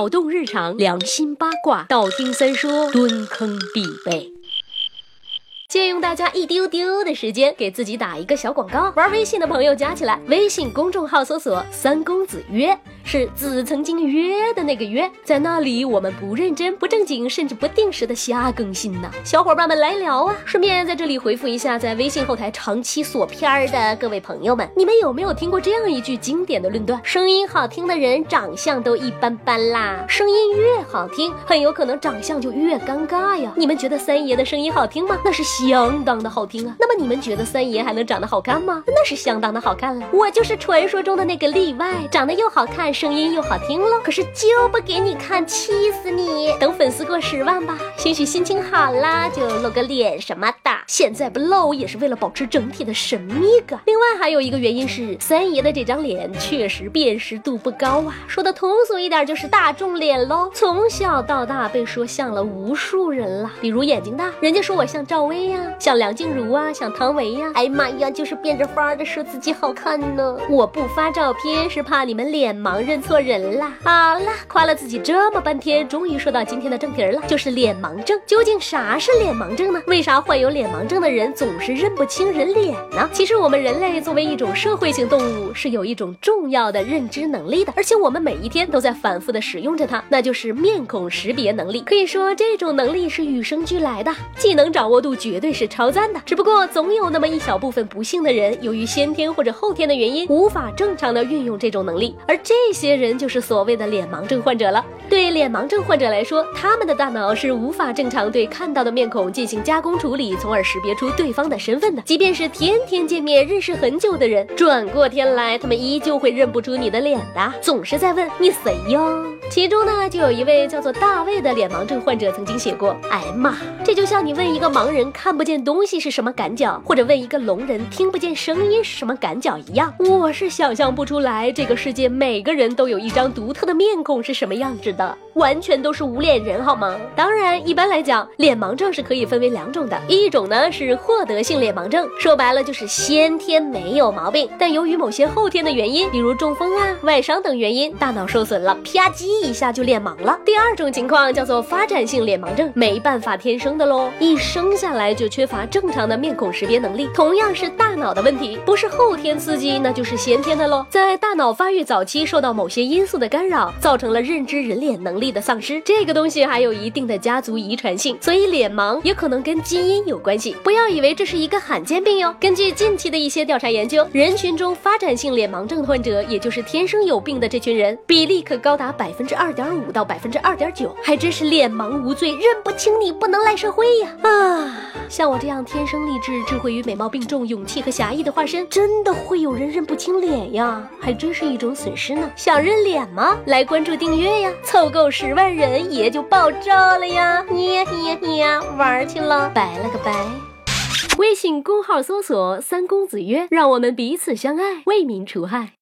脑洞日常，良心八卦，道听三说，蹲坑必备。借用大家一丢丢的时间，给自己打一个小广告。玩微信的朋友加起来，微信公众号搜索“三公子约”，是子曾经约的那个约，在那里我们不认真、不正经，甚至不定时的瞎更新呢。小伙伴们来聊啊！顺便在这里回复一下在微信后台长期锁片儿的各位朋友们，你们有没有听过这样一句经典的论断？声音好听的人长相都一般般啦，声音越好听，很有可能长相就越尴尬呀。你们觉得三爷的声音好听吗？那是。相当的好听啊！那么你们觉得三爷还能长得好看吗？那是相当的好看了。我就是传说中的那个例外，长得又好看，声音又好听了。可是就不给你看，气死你！等粉丝过十万吧，兴许心情好啦，就露个脸什么的。现在不露也是为了保持整体的神秘感。另外还有一个原因是，三爷的这张脸确实辨识度不高啊。说的通俗一点就是大众脸喽。从小到大被说像了无数人了，比如眼睛大，人家说我像赵薇呀。像梁静茹啊，像唐唯呀，哎妈呀，就是变着法儿的说自己好看呢。我不发照片是怕你们脸盲认错人啦。好了，夸了自己这么半天，终于说到今天的正题了，就是脸盲症。究竟啥是脸盲症呢？为啥患有脸盲盲症的人总是认不清人脸呢？其实我们人类作为一种社会性动物，是有一种重要的认知能力的，而且我们每一天都在反复的使用着它，那就是面孔识别能力。可以说这种能力是与生俱来的，技能掌握度。绝对是超赞的，只不过总有那么一小部分不幸的人，由于先天或者后天的原因，无法正常的运用这种能力，而这些人就是所谓的脸盲症患者了。对脸盲症患者来说，他们的大脑是无法正常对看到的面孔进行加工处理，从而识别出对方的身份的。即便是天天见面、认识很久的人，转过天来，他们依旧会认不出你的脸的，总是在问你谁呀？其中呢，就有一位叫做大卫的脸盲症患者曾经写过：“哎妈，这就像你问一个盲人。”看不见东西是什么感觉，或者问一个聋人听不见声音是什么感觉一样，我是想象不出来这个世界每个人都有一张独特的面孔是什么样子的，完全都是无脸人好吗？当然，一般来讲，脸盲症是可以分为两种的，一种呢是获得性脸盲症，说白了就是先天没有毛病，但由于某些后天的原因，比如中风啊、外伤等原因，大脑受损了，啪叽一下就脸盲了。第二种情况叫做发展性脸盲症，没办法天生的喽，一生下来。就缺乏正常的面孔识别能力，同样是大脑的问题，不是后天刺激，那就是先天的喽。在大脑发育早期受到某些因素的干扰，造成了认知人脸能力的丧失。这个东西还有一定的家族遗传性，所以脸盲也可能跟基因有关系。不要以为这是一个罕见病哟。根据近期的一些调查研究，人群中发展性脸盲症患者，也就是天生有病的这群人，比例可高达百分之二点五到百分之二点九，还真是脸盲无罪，认不清你不能赖社会呀！啊。像我这样天生丽质、智慧与美貌并重、勇气和侠义的化身，真的会有人认不清脸呀？还真是一种损失呢。想认脸吗？来关注订阅呀！凑够十万人，爷就爆照了呀！你呀你呀你呀！玩去了，拜了个拜。微信公号搜索“三公子曰”，让我们彼此相爱，为民除害。